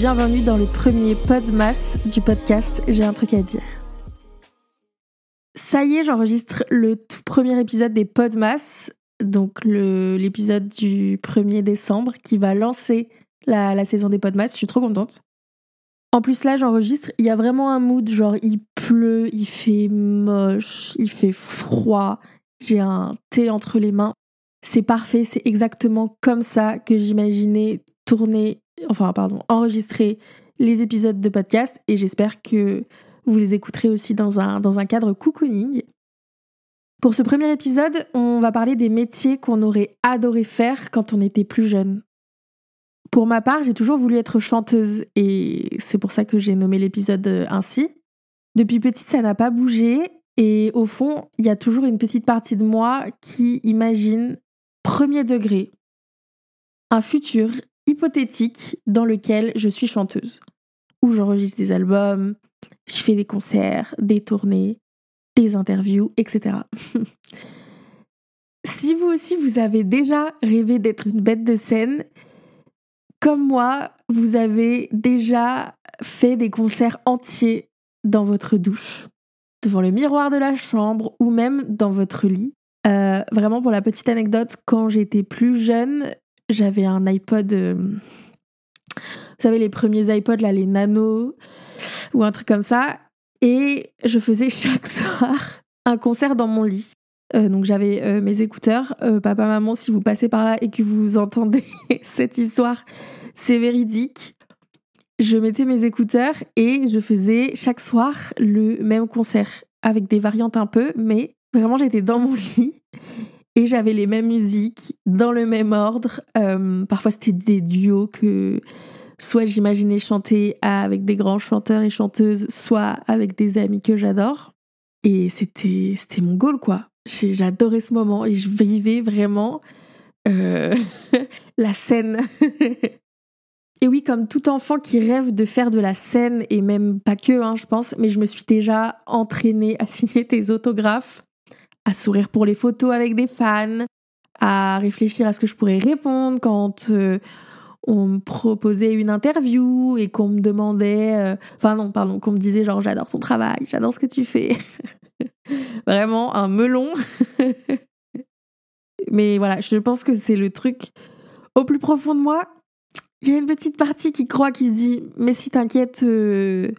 Bienvenue dans le premier Podmas du podcast J'ai un truc à dire. Ça y est, j'enregistre le tout premier épisode des Podmas, donc l'épisode du 1er décembre qui va lancer la, la saison des Podmas. Je suis trop contente. En plus là, j'enregistre, il y a vraiment un mood, genre il pleut, il fait moche, il fait froid, j'ai un thé entre les mains. C'est parfait, c'est exactement comme ça que j'imaginais tourner, enfin pardon, enregistrer les épisodes de podcast et j'espère que vous les écouterez aussi dans un, dans un cadre cocooning. Pour ce premier épisode, on va parler des métiers qu'on aurait adoré faire quand on était plus jeune. Pour ma part, j'ai toujours voulu être chanteuse et c'est pour ça que j'ai nommé l'épisode euh, ainsi. Depuis petite, ça n'a pas bougé et au fond, il y a toujours une petite partie de moi qui imagine premier degré un futur hypothétique dans lequel je suis chanteuse, où j'enregistre des albums, je fais des concerts, des tournées, des interviews, etc. si vous aussi vous avez déjà rêvé d'être une bête de scène, comme moi, vous avez déjà fait des concerts entiers dans votre douche, devant le miroir de la chambre ou même dans votre lit. Euh, vraiment, pour la petite anecdote, quand j'étais plus jeune, j'avais un iPod. Euh, vous savez, les premiers iPods, là, les nano ou un truc comme ça. Et je faisais chaque soir un concert dans mon lit. Euh, donc j'avais mes écouteurs. papa, maman, si vous passez par là et que vous entendez cette histoire, c'est véridique. Je mettais mes écouteurs et je faisais chaque soir le même concert avec des variantes un peu, mais vraiment j'étais dans mon lit et j'avais les mêmes musiques dans le même ordre. Euh, parfois c'était des duos que soit j'imaginais chanter avec des grands chanteurs et chanteuses, soit avec des amis que j'adore. Et c'était c'était mon goal quoi. J'adorais ce moment et je vivais vraiment euh, la scène. Et oui, comme tout enfant qui rêve de faire de la scène, et même pas que, hein, je pense, mais je me suis déjà entraînée à signer tes autographes, à sourire pour les photos avec des fans, à réfléchir à ce que je pourrais répondre quand euh, on me proposait une interview et qu'on me demandait, euh, enfin non, pardon, qu'on me disait genre j'adore ton travail, j'adore ce que tu fais. Vraiment un melon. mais voilà, je pense que c'est le truc au plus profond de moi a une petite partie qui croit, qui se dit, mais si t'inquiètes, euh,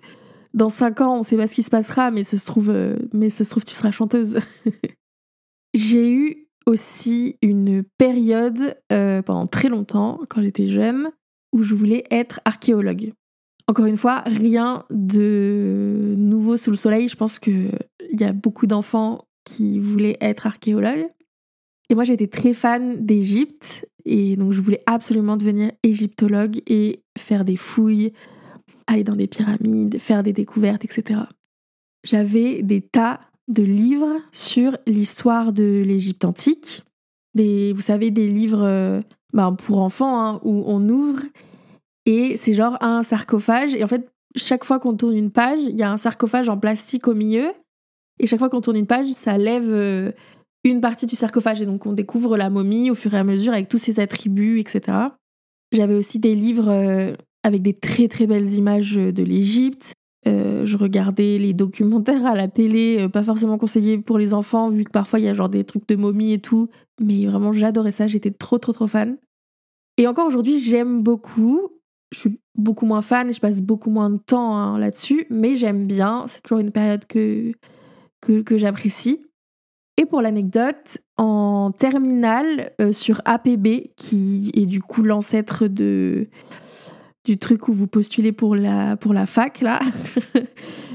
dans cinq ans, on sait pas ce qui se passera, mais ça se trouve, euh, tu seras chanteuse. J'ai eu aussi une période euh, pendant très longtemps, quand j'étais jeune, où je voulais être archéologue. Encore une fois, rien de nouveau sous le soleil. Je pense qu'il y a beaucoup d'enfants qui voulaient être archéologues. Et moi, j'étais très fan d'Égypte et donc je voulais absolument devenir égyptologue et faire des fouilles, aller dans des pyramides, faire des découvertes, etc. J'avais des tas de livres sur l'histoire de l'Égypte antique. Des, vous savez, des livres euh, ben, pour enfants hein, où on ouvre et c'est genre un sarcophage. Et en fait, chaque fois qu'on tourne une page, il y a un sarcophage en plastique au milieu. Et chaque fois qu'on tourne une page, ça lève euh, une partie du sarcophage et donc on découvre la momie au fur et à mesure avec tous ses attributs, etc. J'avais aussi des livres euh, avec des très très belles images de l'Égypte. Euh, je regardais les documentaires à la télé, euh, pas forcément conseillés pour les enfants, vu que parfois il y a genre des trucs de momie et tout. Mais vraiment, j'adorais ça, j'étais trop trop trop fan. Et encore aujourd'hui, j'aime beaucoup. Je suis beaucoup moins fan je passe beaucoup moins de temps hein, là-dessus, mais j'aime bien. C'est toujours une période que, que, j'apprécie. Et pour l'anecdote, en terminale euh, sur APB, qui est du coup l'ancêtre de du truc où vous postulez pour la, pour la fac, là.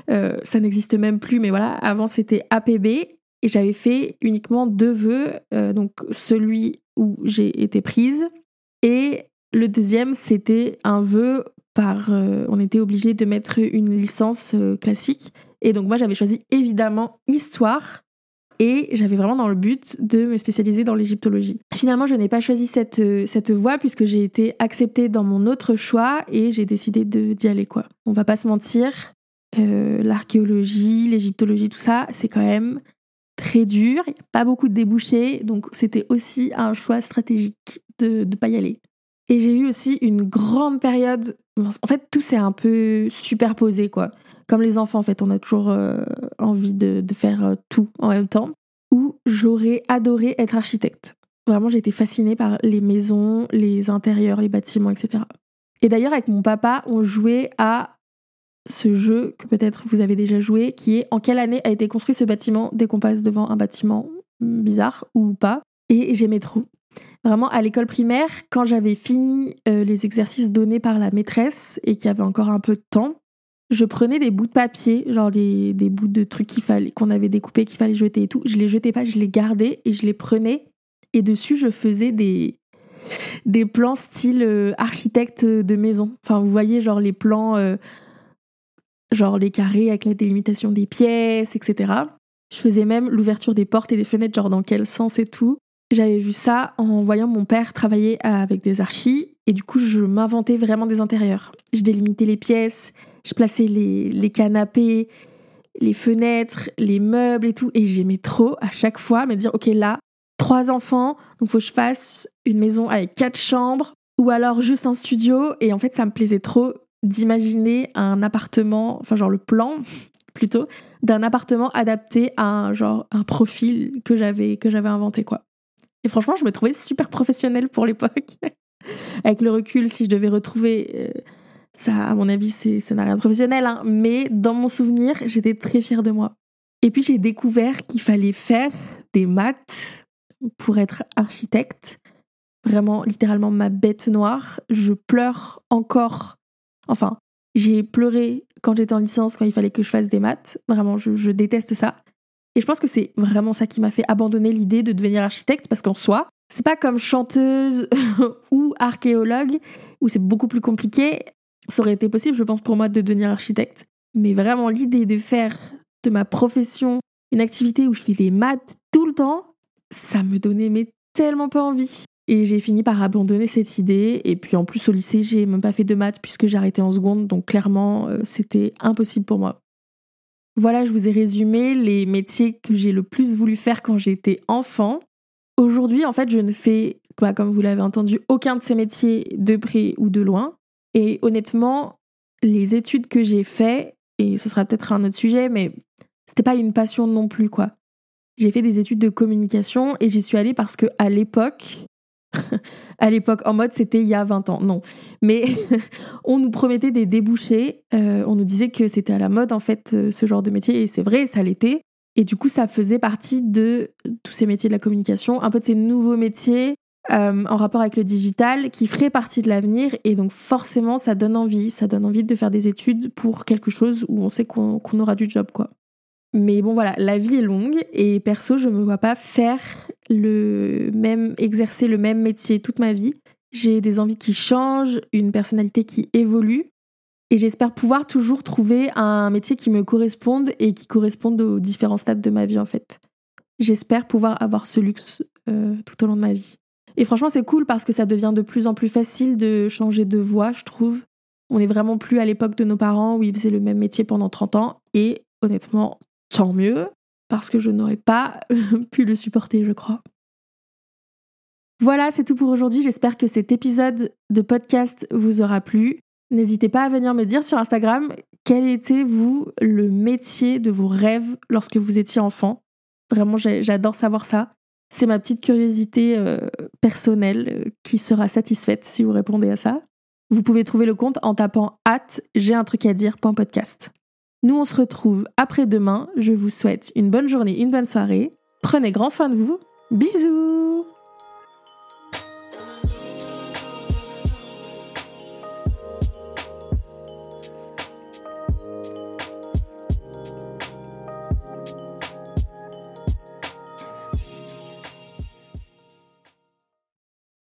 Euh, ça n'existe même plus, mais voilà, avant c'était APB et j'avais fait uniquement deux vœux, euh, donc celui où j'ai été prise et le deuxième c'était un vœu par, on était obligé de mettre une licence classique. Et donc moi j'avais choisi évidemment histoire et j'avais vraiment dans le but de me spécialiser dans l'égyptologie. Finalement, je n'ai pas choisi cette, euh, cette voie puisque j'ai été acceptée dans mon autre choix et j'ai décidé d'y aller quoi. On va pas se mentir, euh, l'archéologie, l'égyptologie, tout ça, c'est quand même très dur, il n'y a pas beaucoup de débouchés, donc c'était aussi un choix stratégique de ne pas y aller. Et j'ai eu aussi une grande période. En fait, tout s'est un peu superposé, quoi. Comme les enfants, en fait, on a toujours euh, envie de, faire euh, tout en même temps. Où j'aurais adoré être architecte. Vraiment, j'ai été fascinée par les maisons, les intérieurs, les bâtiments, etc. Et d'ailleurs, avec mon papa, on jouait à ce jeu que peut-être vous avez déjà joué, qui est en quelle année a été construit ce bâtiment dès qu'on passe devant un bâtiment bizarre ou pas? Et j'aimais trop. Vraiment, à l'école primaire, quand j'avais fini euh, les exercices donnés par la maîtresse et qu'il y avait encore un peu de temps, je prenais des bouts de papier, genre des bouts de trucs qu'il fallait, qu'on avait découpés, qu'il fallait jeter et tout. Je les jetais pas, je les gardais et je les prenais. Et dessus, je faisais des, des plans style euh, architecte de maison. Enfin, vous voyez, genre les plans, euh, genre les carrés avec la délimitation des pièces, etc. Je faisais même l'ouverture des portes et des fenêtres, genre dans quel sens et tout. J'avais vu ça en voyant mon père travailler avec des archis et du coup je m'inventais vraiment des intérieurs. Je délimitais les pièces, je plaçais les, les canapés, les fenêtres, les meubles et tout et j'aimais trop à chaque fois me dire ok là trois enfants donc faut que je fasse une maison avec quatre chambres ou alors juste un studio et en fait ça me plaisait trop d'imaginer un appartement enfin genre le plan plutôt d'un appartement adapté à un genre un profil que j'avais que j'avais inventé quoi. Et franchement, je me trouvais super professionnelle pour l'époque. Avec le recul, si je devais retrouver euh, ça, à mon avis, ça n'a rien de professionnel, hein. mais dans mon souvenir, j'étais très fière de moi. Et puis j'ai découvert qu'il fallait faire des maths pour être architecte. Vraiment, littéralement, ma bête noire. Je pleure encore. Enfin, j'ai pleuré quand j'étais en licence, quand il fallait que je fasse des maths. Vraiment, je déteste ça. Et je pense que c'est vraiment ça qui m'a fait abandonner l'idée de devenir architecte parce qu'en soi, c'est pas comme chanteuse ou archéologue où c'est beaucoup plus compliqué. Ça aurait été possible, je pense, pour moi de devenir architecte. Mais vraiment, l'idée de faire de ma profession une activité où je fais des maths tout le temps, ça me donnait mais tellement pas envie. Et j'ai fini par abandonner cette idée. Et puis en plus au lycée, j'ai même pas fait de maths puisque j'ai arrêté en seconde. Donc clairement, euh, c'était impossible pour moi. Voilà, je vous ai résumé les métiers que j'ai le plus voulu faire quand j'étais enfant. Aujourd'hui, en fait, je ne fais, quoi, comme vous l'avez entendu, aucun de ces métiers de près ou de loin. Et honnêtement, les études que j'ai faites, et ce sera peut-être un autre sujet, mais c'était pas une passion non plus, quoi. J'ai fait des études de communication et j'y suis allée parce que à l'époque, à l'époque, en mode c'était il y a 20 ans, non. Mais on nous promettait des débouchés, euh, on nous disait que c'était à la mode en fait euh, ce genre de métier, et c'est vrai, ça l'était. Et du coup, ça faisait partie de tous ces métiers de la communication, un peu de ces nouveaux métiers euh, en rapport avec le digital qui feraient partie de l'avenir. Et donc forcément, ça donne envie, ça donne envie de faire des études pour quelque chose où on sait qu'on aura du job, quoi. Mais bon voilà, la vie est longue et perso, je me vois pas faire le même exercer le même métier toute ma vie. J'ai des envies qui changent, une personnalité qui évolue et j'espère pouvoir toujours trouver un métier qui me corresponde et qui corresponde aux différents stades de ma vie en fait. J'espère pouvoir avoir ce luxe euh, tout au long de ma vie. Et franchement, c'est cool parce que ça devient de plus en plus facile de changer de voie, je trouve. On n'est vraiment plus à l'époque de nos parents où ils faisaient le même métier pendant 30 ans et honnêtement, tant mieux, parce que je n'aurais pas pu le supporter, je crois. Voilà, c'est tout pour aujourd'hui. J'espère que cet épisode de podcast vous aura plu. N'hésitez pas à venir me dire sur Instagram quel était, vous, le métier de vos rêves lorsque vous étiez enfant. Vraiment, j'adore savoir ça. C'est ma petite curiosité euh, personnelle euh, qui sera satisfaite si vous répondez à ça. Vous pouvez trouver le compte en tapant hâte j'ai un truc à dire.podcast. Nous, on se retrouve après-demain. Je vous souhaite une bonne journée, une bonne soirée. Prenez grand soin de vous. Bisous